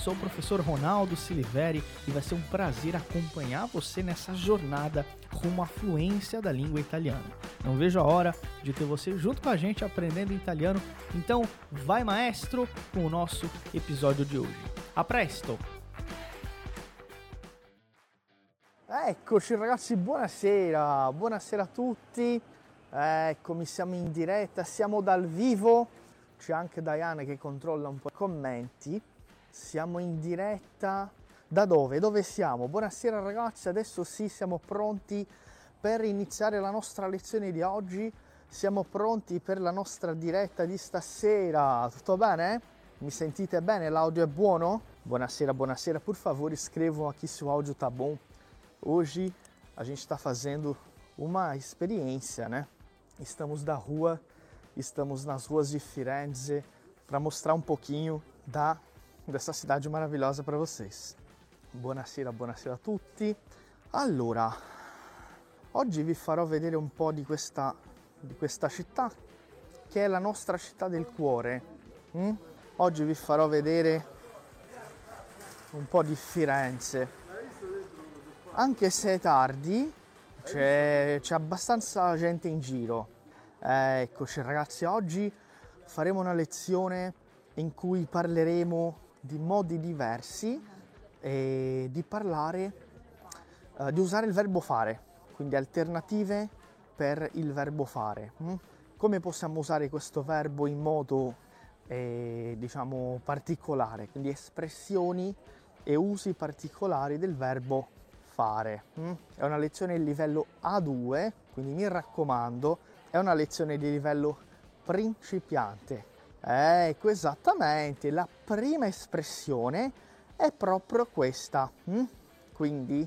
Sou o professor Ronaldo Siliveri e vai ser um prazer acompanhar você nessa jornada rumo à fluência da língua italiana. Não vejo a hora de ter você junto com a gente aprendendo italiano. Então, vai maestro com o nosso episódio de hoje. A presto! Eccoci ragazzi, buonasera, buonasera a tutti. Eccomi, siamo in diretta, siamo dal vivo. C'è anche Diana che controlla un po' i commenti. Siamo in diretta da dove? Dove siamo? Buonasera ragazzi, adesso sì, siamo pronti per iniziare la nostra lezione di oggi. Siamo pronti per la nostra diretta di stasera. Tutto bene? Mi sentite bene? L'audio è buono? Buonasera, buonasera. Por favor, escrevam aqui se o áudio tá bom. Hoje a gente está fazendo uma experiência, né? Estamos da rua, estamos nas ruas de Firenze para mostrar um pouquinho da dessa cidade maravilhosa para vocês. Buonasera, buonasera a tutti. Allora, oggi vi farò vedere un po' di questa, di questa città che è la nostra città del cuore. Mm? Oggi vi farò vedere un po' di Firenze. Anche se è tardi, c'è, c'è abbastanza gente in giro. Eh, eccoci ragazzi, oggi faremo una lezione in cui parleremo di modi diversi e di parlare, eh, di usare il verbo fare, quindi alternative per il verbo fare. Hm? Come possiamo usare questo verbo in modo eh, diciamo particolare, quindi espressioni e usi particolari del verbo fare. Hm? È una lezione di livello A2, quindi mi raccomando, è una lezione di livello principiante Ecco, esattamente, la prima espressione è proprio questa. Hm? Quindi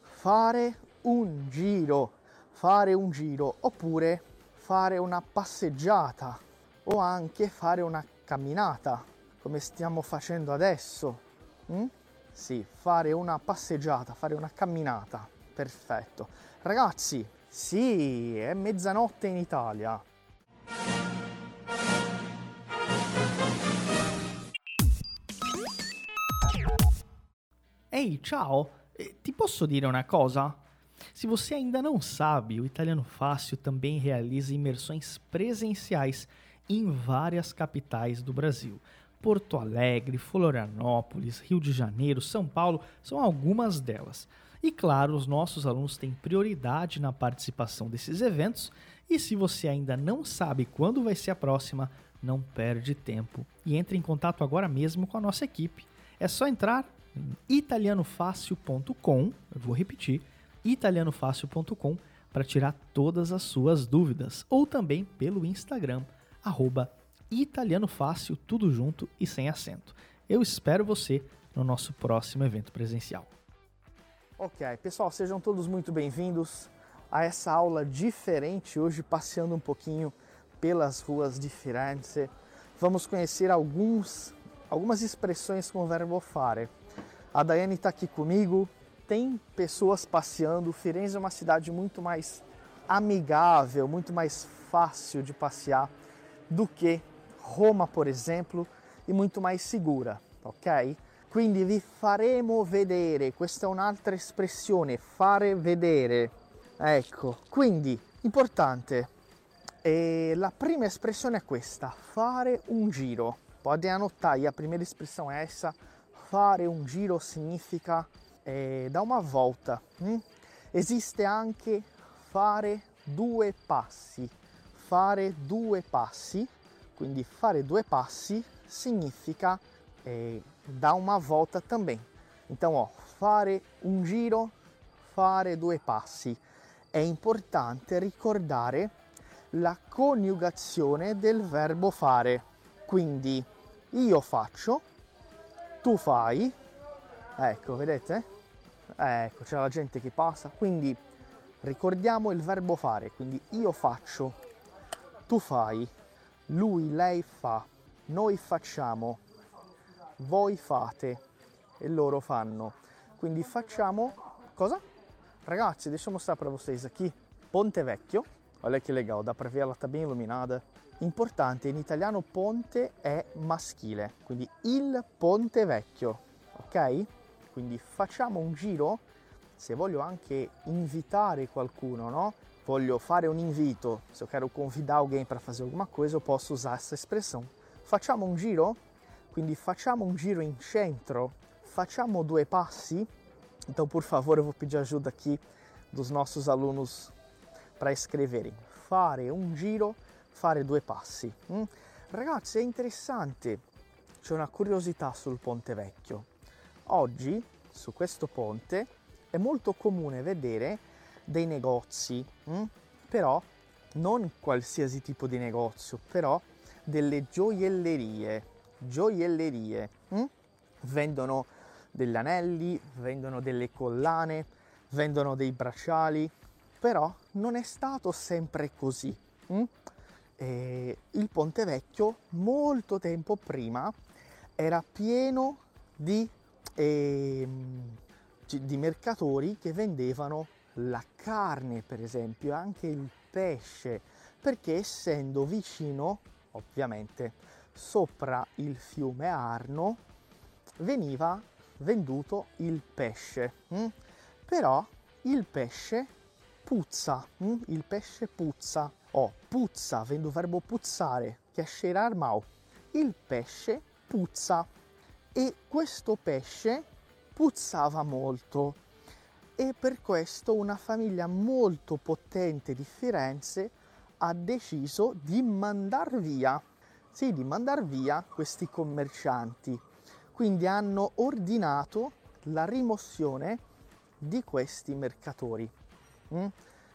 fare un giro, fare un giro, oppure fare una passeggiata o anche fare una camminata, come stiamo facendo adesso. Hm? Sì, fare una passeggiata, fare una camminata. Perfetto. Ragazzi, sì, è mezzanotte in Italia. Ehi, ciao! Eh, ti posso dire uma coisa? Se você ainda não sabe, o Italiano Fácil também realiza imersões presenciais em várias capitais do Brasil. Porto Alegre, Florianópolis, Rio de Janeiro, São Paulo são algumas delas. E claro, os nossos alunos têm prioridade na participação desses eventos. E se você ainda não sabe quando vai ser a próxima, não perde tempo e entre em contato agora mesmo com a nossa equipe. É só entrar italianofácil.com, vou repetir, italianofácil.com para tirar todas as suas dúvidas, ou também pelo Instagram, arroba italianofácil, tudo junto e sem acento. Eu espero você no nosso próximo evento presencial. Ok, pessoal, sejam todos muito bem-vindos a essa aula diferente, hoje passeando um pouquinho pelas ruas de Firenze. Vamos conhecer alguns, algumas expressões com o verbo fare. A Daiane está aqui comigo. Tem pessoas passeando. Firenze é uma cidade muito mais amigável, muito mais fácil de passear do que Roma, por exemplo, e muito mais segura, ok? Quindi vi faremo vedere, questa è un'altra espressione, fare vedere. Ecco, quindi importante. E la prima espressione è questa, fare un giro. Pode anotar, a primeira expressão é essa, fare un giro significa eh, da una volta. Hm? Esiste anche fare due passi. Fare due passi, quindi fare due passi significa eh, da una volta também. Então, ó, fare un giro, fare due passi. È importante ricordare la coniugazione del verbo fare. Quindi io faccio, tu fai, Ecco, vedete? Ecco, c'è la gente che passa, quindi ricordiamo il verbo fare, quindi io faccio, tu fai, lui, lei fa, noi facciamo, voi fate e loro fanno. Quindi facciamo cosa? Ragazzi, deixa eu mostrar para vocês aqui. Ponte Vecchio. Olha que legal, dá para ver ela tá bem iluminada. Importante, in italiano ponte è maschile, quindi il Ponte Vecchio, ok? Quindi facciamo un giro, se voglio anche invitare qualcuno, no? Voglio fare un invito, se eu quero convidar alguém para fazer alguma coisa, posso usar essa expressão. Facciamo un giro, quindi facciamo un giro in centro, facciamo due passi. Então, por favor, eu vou pedir ajuda aqui dos nossos alunos para escreverem. Fare un giro, fare due passi. Mm? Ragazzi, è interessante. C'è una curiosità sul Ponte Vecchio. Oggi, su questo ponte, è molto comune vedere dei negozi, mm? però non qualsiasi tipo di negozio, però delle gioiellerie. Gioiellerie. Mm? Vendono degli anelli, vendono delle collane, vendono dei bracciali, però non è stato sempre così. Mm? Il Ponte Vecchio molto tempo prima era pieno di, eh, di mercatori che vendevano la carne, per esempio, e anche il pesce, perché essendo vicino, ovviamente, sopra il fiume Arno, veniva venduto il pesce. Mm? Però il pesce puzza, mm? il pesce puzza. Oh, puzza, vendo verbo puzzare, cheirar mal. Il pesce puzza e questo pesce puzzava molto e per questo una famiglia molto potente di Firenze ha deciso di mandar via, sì, di mandar via questi commercianti. Quindi hanno ordinato la rimozione di questi mercatori. Mm?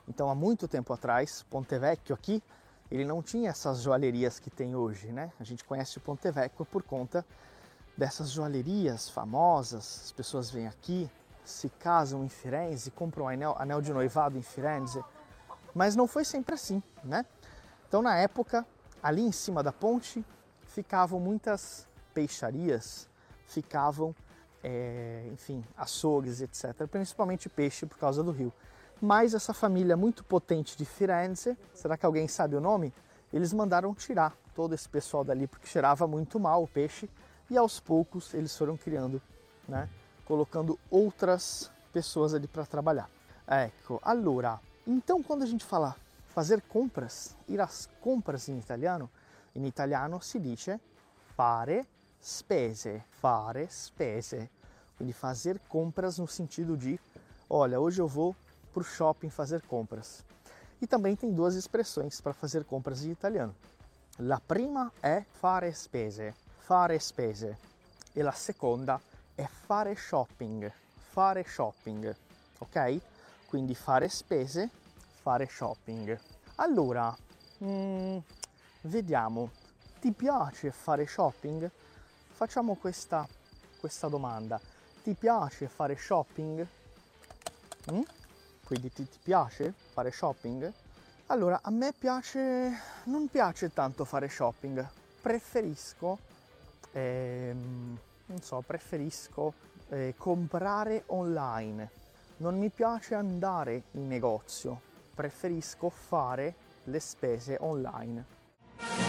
Então, há muito tempo atrás, Ponte Vecchio aqui, ele não tinha essas joalherias que tem hoje, né? A gente conhece o Ponte Vecchio por conta dessas joalherias famosas. As pessoas vêm aqui, se casam em Firenze, compram um anel, anel de noivado em Firenze. Mas não foi sempre assim, né? Então, na época, ali em cima da ponte, ficavam muitas peixarias, ficavam, é, enfim, açougues, etc. Principalmente peixe por causa do rio. Mas essa família muito potente de Firenze, será que alguém sabe o nome? Eles mandaram tirar todo esse pessoal dali porque cheirava muito mal o peixe e aos poucos eles foram criando, né, colocando outras pessoas ali para trabalhar. Ecco, allora, então quando a gente fala fazer compras, ir às compras em italiano, in italiano si dice fare spese, fare spese, quindi fazer compras no sentido de, olha, hoje eu vou para o shopping fazer compras. E também tem duas expressões para fazer compras em italiano. La prima è fare spese, fare spese, e la seconda è fare shopping, fare shopping, ok? Quindi fare spese, fare shopping. Allora, mm, vediamo, ti piace fare shopping? Facciamo questa, questa domanda. Ti piace fare shopping? Mm? Quindi ti, ti piace fare shopping? Allora, a me piace, non piace tanto fare shopping, preferisco, ehm, non so, preferisco eh, comprare online. Non mi piace andare in negozio, preferisco fare le spese online.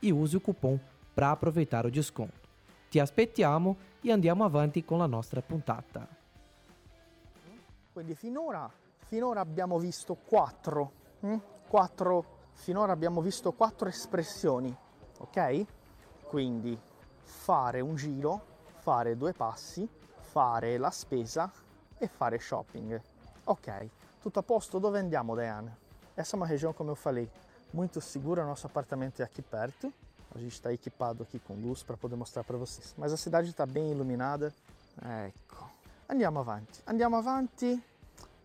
e use o cupom para aproveitar o desconto. Ti aspettiamo e andiamo avanti con la nostra puntata. Quindi finora, finora abbiamo visto quattro, hm? quattro, finora abbiamo visto quattro espressioni, ok? Quindi fare un giro, fare due passi, fare la spesa e fare shopping. Ok, tudo a posto? Dove andiamo, Diane? Essa é uma região, como eu falei, muito segura. Nosso apartamento é aqui perto. A gente está equipado aqui com luz para poder mostrar para vocês. Mas a cidade está bem iluminada. Ecco. Andiamo avanti. Andiamo avanti.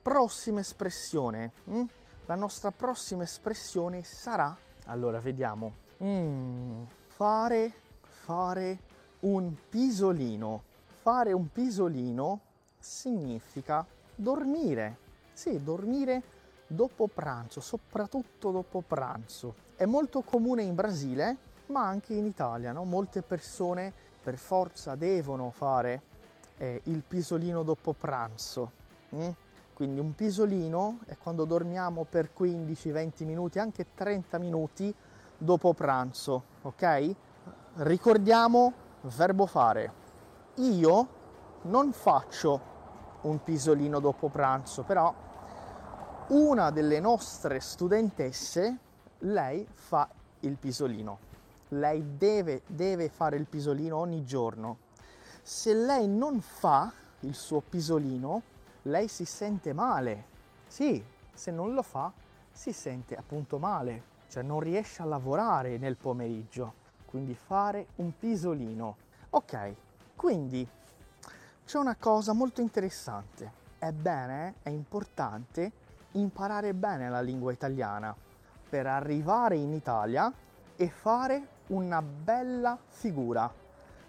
Prossima espressione. Hm? La nostra prossima espressione sarà... Allora, vediamo. Mm, fare, fare un pisolino. Fare un pisolino significa dormire. Sì, dormire dopo pranzo, soprattutto dopo pranzo. È molto comune in Brasile, ma anche in Italia, no? Molte persone per forza devono fare eh, il pisolino dopo pranzo. Mm? Quindi un pisolino è quando dormiamo per 15-20 minuti, anche 30 minuti dopo pranzo, ok? Ricordiamo verbo fare. Io non faccio un pisolino dopo pranzo, però una delle nostre studentesse, lei fa il pisolino. Lei deve, deve fare il pisolino ogni giorno. Se lei non fa il suo pisolino, lei si sente male. Sì, se non lo fa, si sente appunto male, cioè non riesce a lavorare nel pomeriggio. Quindi fare un pisolino. Ok, quindi c'è una cosa molto interessante. È bene, è importante imparare bene la lingua italiana per arrivare in Italia e fare una bella figura.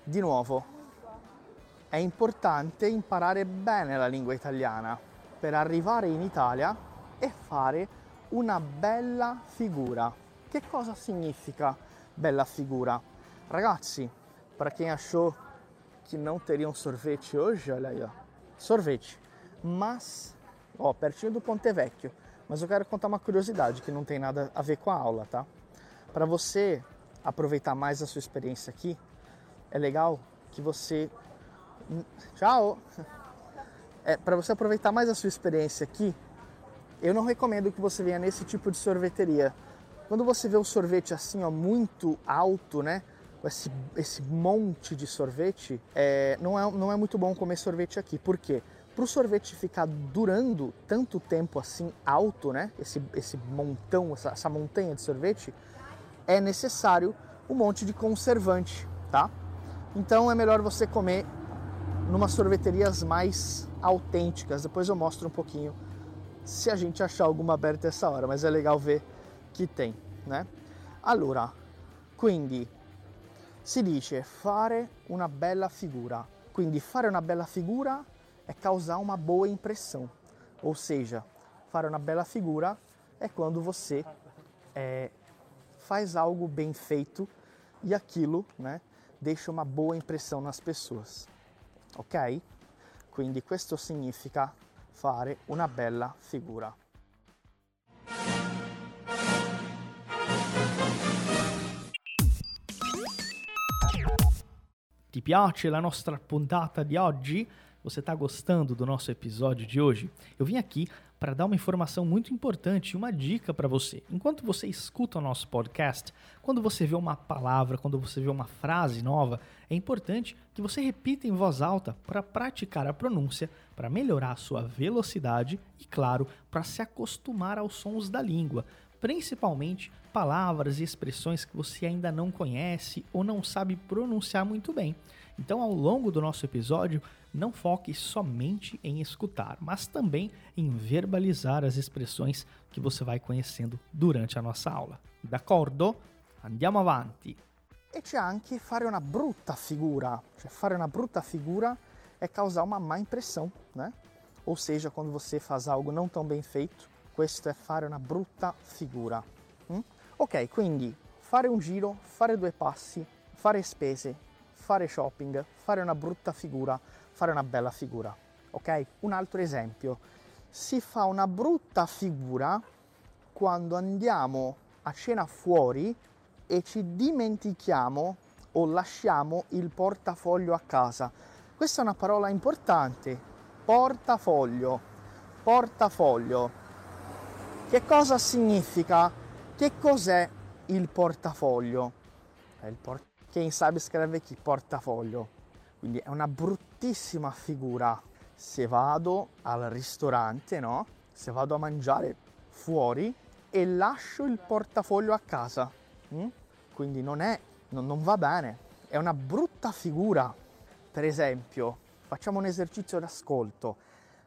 Di nuovo, è importante imparare bene la lingua italiana per arrivare in Italia e fare una bella figura. Che cosa significa bella figura? Ragazzi, para quem achou que não teria um sorvete hoje, olha aí. Mas, ó, pertinho do Ponte Vecchio. Mas eu quero contar uma curiosidade que não tem nada a ver com a aula, tá? Para você aproveitar mais a sua experiência aqui, é legal que você. Tchau! É, para você aproveitar mais a sua experiência aqui, eu não recomendo que você venha nesse tipo de sorveteria. Quando você vê o sorvete assim, ó, muito alto, né? esse, esse monte de sorvete, é, não, é, não é muito bom comer sorvete aqui. Por quê? Para o sorvete ficar durando tanto tempo assim alto, né? Esse, esse montão, essa, essa montanha de sorvete, é necessário um monte de conservante, tá? Então é melhor você comer numa sorveterias mais autênticas. Depois eu mostro um pouquinho se a gente achar alguma aberta essa hora, mas é legal ver que tem, né? Allora, quindi si dice fare una bella figura. Quindi fare una bella figura è causare uma boa impressão. Ou seja, fare una bella figura é quando você é, faz algo bem feito e aquilo né, deixa uma boa impressão nas pessoas. Ok? Quindi questo significa fare una bella figura. Ti piace la nostra puntata di oggi? Você está gostando do nosso episódio de hoje? Eu vim aqui para dar uma informação muito importante, uma dica para você. Enquanto você escuta o nosso podcast, quando você vê uma palavra, quando você vê uma frase nova, é importante que você repita em voz alta para praticar a pronúncia, para melhorar a sua velocidade e, claro, para se acostumar aos sons da língua principalmente palavras e expressões que você ainda não conhece ou não sabe pronunciar muito bem. Então, ao longo do nosso episódio, não foque somente em escutar, mas também em verbalizar as expressões que você vai conhecendo durante a nossa aula. D'accordo? Andiamo avanti. E c'è anche fare una brutta figura, cioè fare una brutta figura é causar uma má impressão, né? Ou seja, quando você faz algo não tão bem feito, questo è fare una brutta figura. Mm? Ok, quindi fare un giro, fare due passi, fare spese, fare shopping, fare una brutta figura, fare una bella figura. Ok? Un altro esempio. Si fa una brutta figura quando andiamo a cena fuori e ci dimentichiamo o lasciamo il portafoglio a casa. Questa è una parola importante. Portafoglio. Portafoglio. Che cosa significa? Che cos'è il portafoglio? Il port- che in Sabio scrive chi portafoglio. Quindi è una bruttissima figura. Se vado al ristorante, no? Se vado a mangiare fuori e lascio il portafoglio a casa. Mm? Quindi non è, non, non va bene. È una brutta figura. Per esempio, facciamo un esercizio d'ascolto.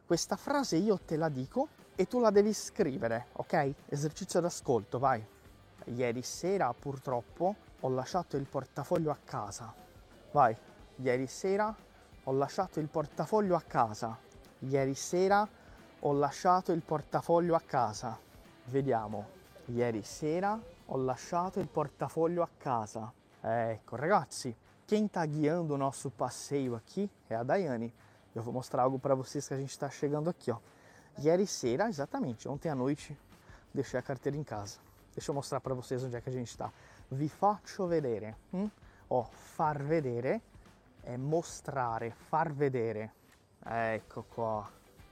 Questa frase io te la dico e tu la devi scrivere, ok? Esercizio d'ascolto, vai. Ieri sera purtroppo ho lasciato il portafoglio a casa. Vai. Ieri sera ho lasciato il portafoglio a casa. Ieri sera ho lasciato il portafoglio a casa. Vediamo. Ieri sera ho lasciato il portafoglio a casa. Ecco, ragazzi, quem está guiando o nosso passeio aqui é a Daiane. Eu vou mostrar algo para vocês que a gente está chegando aqui, ó. Ieri sera, exatamente, ontem à noite, deixei a carteira em casa. Deixa eu mostrar para vocês onde é que a gente está. Vi faccio vedere. Hm? Ó, far vedere è mostrare, far vedere. Ecco qua,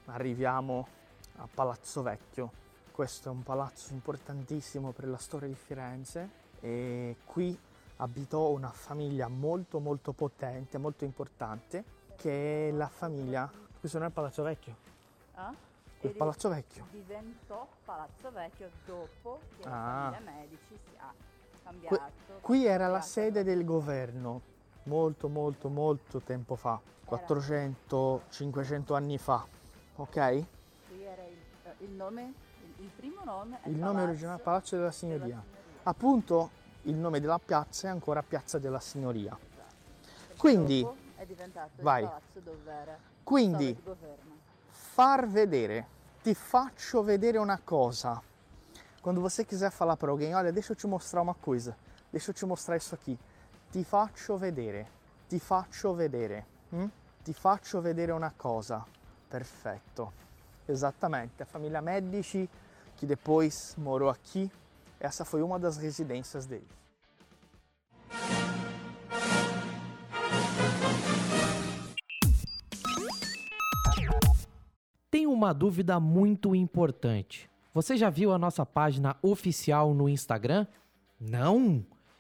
arriviamo a Palazzo Vecchio. Questo è un palazzo importantissimo per la storia di Firenze e qui abitò una famiglia molto molto potente, molto importante, che è la famiglia... Questo non è il Palazzo Vecchio? Ah? Il Palazzo Vecchio. Diventò Palazzo Vecchio dopo che Ah. la famiglia Medici si ha cambiato. Qui era la cambiato. sede del governo, molto molto molto tempo fa, 400-500 anni fa, ok? Qui era il, eh, il nome, il, il primo nome è Il nome originale Palazzo della della Signoria. Signoria. Appunto il nome della piazza è ancora Piazza della Signoria. Perché Quindi- è diventato vai. il palazzo dove era Quindi far vedere, ti faccio vedere uma coisa. Quando você quiser falar para alguém, olha, deixa eu te mostrar uma coisa, deixa eu te mostrar isso aqui. Ti faccio vedere, ti faccio vedere, hm? ti faccio vedere una cosa. Perfetto, exatamente. A família Medici, que depois morou aqui, essa foi uma das residências deles. Tenho uma dúvida muito importante. Você já viu a nossa página oficial no Instagram? Não?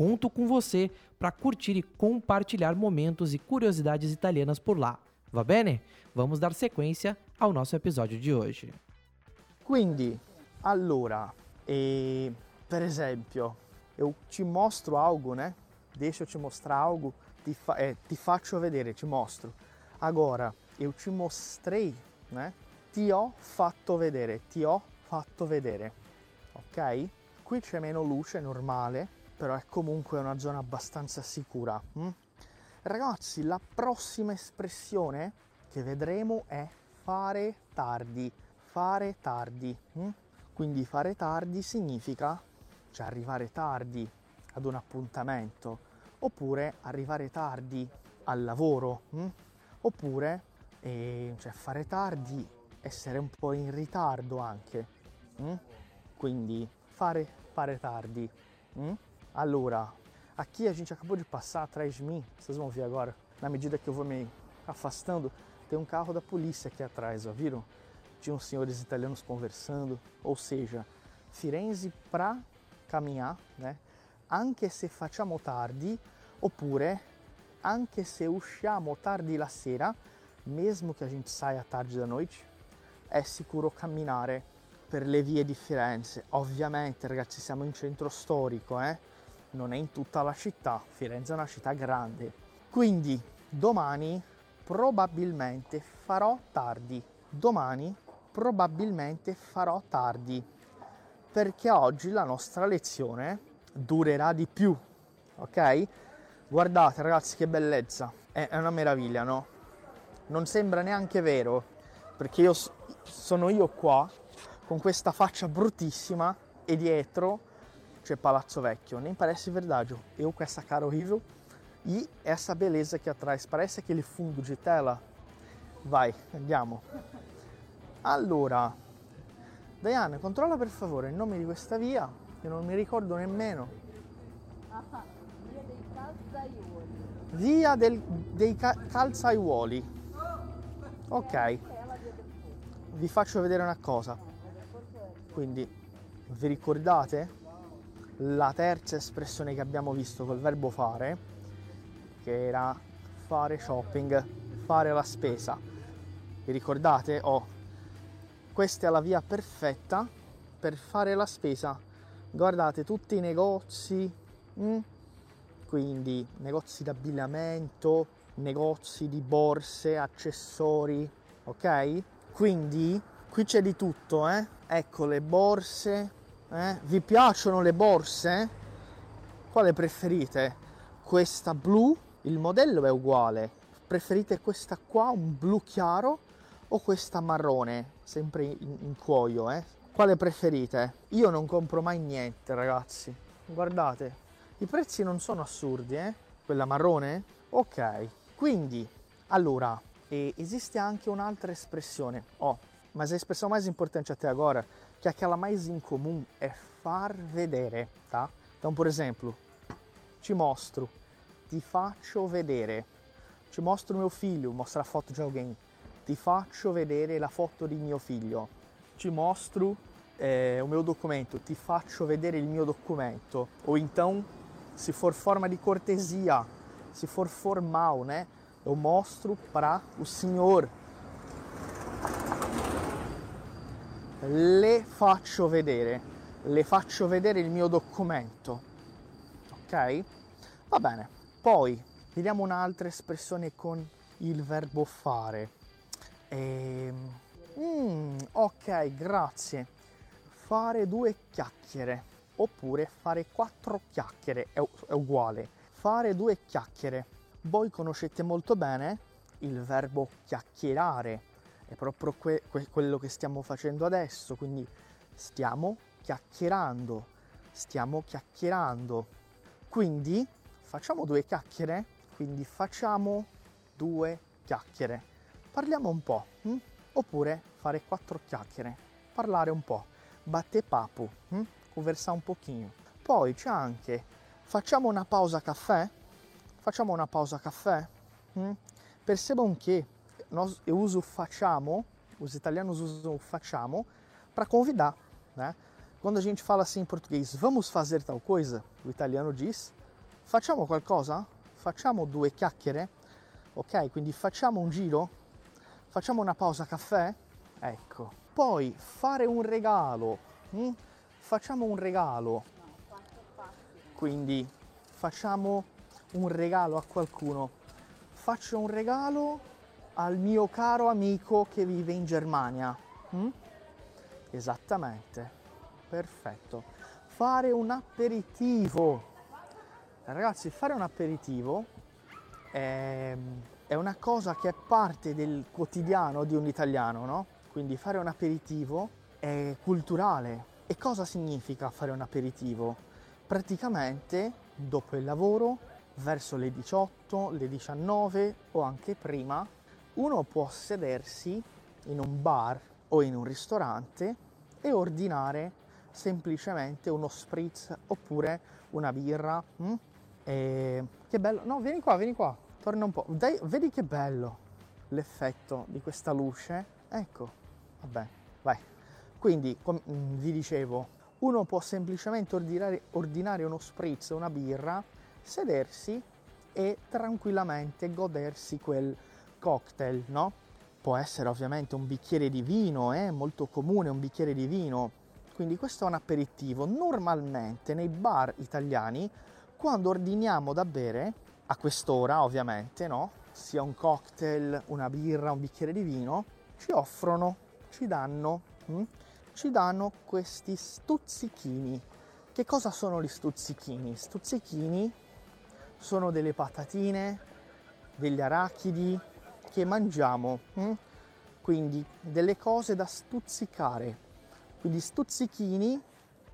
Conto com você para curtir e compartilhar momentos e curiosidades italianas por lá. Va bene? Vamos dar sequência ao nosso episódio de hoje. Quindi, allora, eh, per esempio, eu te mostro algo, né? Deixa eu te mostrar algo, ti, fa- eh, ti faccio vedere, ti mostro. Agora, eu te mostrei, né? Ti ho fatto vedere, ti ho fatto vedere, ok? Qui c'è meno luce, è normale, però è comunque una zona abbastanza sicura. hm? Ragazzi, la prossima espressione che vedremo è fare tardi. Fare tardi. hm? Quindi fare tardi significa cioè arrivare tardi ad un appuntamento, oppure arrivare tardi al lavoro, hm? oppure eh, cioè fare tardi, essere un po' in ritardo anche. hm? Quindi fare, fare tardi. hm? Allora, aqui a gente acabou de passar atrás de mim, vocês vão ver agora, na medida que eu vou me afastando, tem um carro da polícia aqui atrás, ó, viram? Tinham senhores italianos conversando, ou seja, Firenze para caminhar, né? Anche se facciamo tardi, oppure anche se usciamo tardi la sera, mesmo che a gente saia tardi da noite, è sicuro camminare per le vie di Firenze. Ovviamente, ragazzi, siamo in centro storico, eh? Non è in tutta la città, Firenze è una città grande. Quindi, domani probabilmente farò tardi. Domani probabilmente farò tardi perché oggi la nostra lezione durerà di più. Ok? Guardate ragazzi che bellezza, è una meraviglia, no? Non sembra neanche vero perché io sono io qua con questa faccia bruttissima e dietro c'è Palazzo Vecchio. Nem parece verdade. Eu com essa cara horrível e essa beleza aqui atrás. Parece aquele fundo de tela. Vai, andiamo. Allora, Diana, controlla per favore il nome di questa via, che non mi ricordo nemmeno. Ah, via dei calzaioli. Via del, dei ca- calzaiuoli. Ok, vi faccio vedere una cosa. Quindi, vi ricordate la terza espressione che abbiamo visto col verbo fare, che era fare shopping, fare la spesa. Vi ricordate? Oh, questa è la via perfetta per fare la spesa. Guardate tutti i negozi, mm? quindi negozi d'abbigliamento, negozi di borse, accessori, ok? Quindi qui c'è di tutto, eh? Ecco le borse, eh? Vi piacciono le borse? Quale preferite? Questa blu? Il modello è uguale. Preferite questa qua, un blu chiaro, o questa marrone, sempre in, in cuoio, eh? Quale preferite? Io non compro mai niente, ragazzi. Guardate, i prezzi non sono assurdi, eh? Quella marrone? Ok. Quindi, allora, esiste anche un'altra espressione. Oh, mas a expressão mais importante até agora, que aquela mais incomum, é far vedere, tá? Então, por exemplo, ti mostro, ti faccio vedere. Ti mostro meu filho, mostrar foto de alguém. Ti faccio vedere la foto di mio figlio. Ti mostro eh, o meu documento, ti faccio vedere il mio documento. Ou então, se for forma de cortesia, se for formal, né? Eu mostro para o senhor. Le faccio vedere, le faccio vedere il mio documento. Ok? Va bene. Poi vediamo un'altra espressione con il verbo fare. Ehm, mm, ok, grazie. Fare due chiacchiere oppure fare quattro chiacchiere è, è uguale. Fare due chiacchiere. Voi conoscete molto bene il verbo chiacchierare, è proprio que- que- quello che stiamo facendo adesso, quindi stiamo chiacchierando, stiamo chiacchierando. Quindi facciamo due chiacchiere, quindi facciamo due chiacchiere. Parliamo un po', hm? oppure fare quattro chiacchiere, parlare un po', batte papo, hm? conversare un pochino. Poi c'è anche facciamo una pausa caffè, facciamo una pausa caffè. hm? Percebam que nós, eu uso facciamo, os italianos usam facciamo para convidar, né? Quando a gente fala assim em português, vamos fazer tal coisa, o italiano diz facciamo qualcosa? Facciamo due chiacchiere? Ok, quindi facciamo un giro? Facciamo una pausa caffè? Ecco. Poi fare un regalo. hm? Facciamo un regalo. Quindi facciamo un regalo a qualcuno. Faccio un regalo al mio caro amico che vive in Germania. hm? Esattamente. Perfetto. Fare un aperitivo. Ragazzi, fare un aperitivo è, è una cosa che è parte del quotidiano di un italiano, no? Quindi fare un aperitivo è culturale. E cosa significa fare un aperitivo? Praticamente dopo il lavoro, verso le 18, le 19 o anche prima, uno può sedersi in un bar o in un ristorante e ordinare semplicemente uno spritz oppure una birra. mm? E che bello! No, vieni qua, vieni qua, torna un po'. Dai, vedi che bello l'effetto di questa luce? Ecco, vabbè, vai. Quindi, come mm, vi dicevo, uno può semplicemente ordinare, ordinare uno spritz, una birra, sedersi e tranquillamente godersi quel cocktail, no? Può essere ovviamente un bicchiere di vino, è molto comune un bicchiere di vino. Quindi questo è un aperitivo. Normalmente nei bar italiani, quando ordiniamo da bere, a quest'ora ovviamente, no? sia un cocktail, una birra, un bicchiere di vino, ci offrono, ci danno, hm? ci danno questi stuzzichini. Che cosa sono gli stuzzichini? Stuzzichini sono delle patatine, degli arachidi che mangiamo, hm? quindi delle cose da stuzzicare. Quindi stuzzichini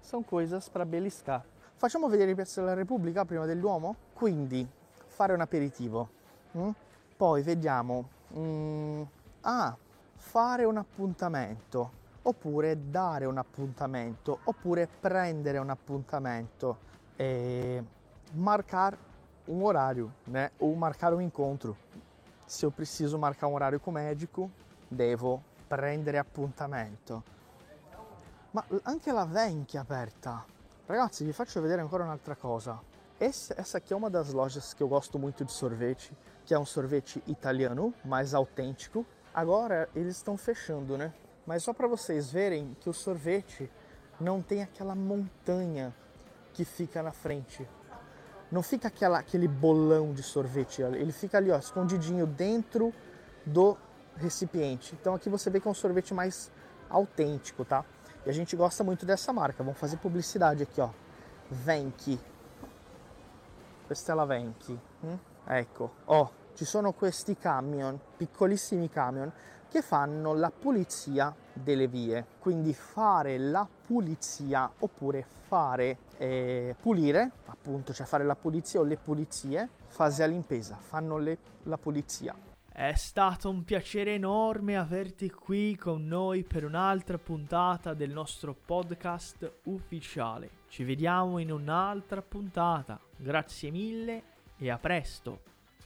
sono cose per bellisca. Facciamo vedere i pezzi della Repubblica prima dell'uomo? Quindi fare un aperitivo. Hm? Poi vediamo. Mm, ah, fare un appuntamento. Oppure dare un appuntamento. Oppure prendere un appuntamento. E marcare um horário, né? Ou marcar um encontro. Se eu preciso marcar um horário com o médico, devo prendere appuntamento. Ma anche la vecchia aperta. Ragazzi, vi faccio vedere ancora un'altra cosa. Essa, essa aqui é uma das lojas que eu gosto muito de sorvete, que é um sorvete italiano, mais autêntico. Agora eles estão fechando, né? Mas só para vocês verem que o sorvete não tem aquela montanha que fica na frente não fica aquela, aquele bolão de sorvete, ele fica ali ó, escondidinho dentro do recipiente. Então aqui você vê que é um sorvete mais autêntico, tá? E a gente gosta muito dessa marca. Vamos fazer publicidade aqui, ó. Venchi. Questa la Venchi. Hm? Ecco, oh, ci sono questi camion, piccolissimi camion, che fanno la pulizia delle vie. Quindi fare la pulizia oppure fare eh, pulire, appunto, cioè fare la pulizia o le pulizie, fase a limpesa, fanno le, la pulizia. È stato un piacere enorme averti qui con noi per un'altra puntata del nostro podcast ufficiale. Ci vediamo in un'altra puntata. Grazie mille e a presto.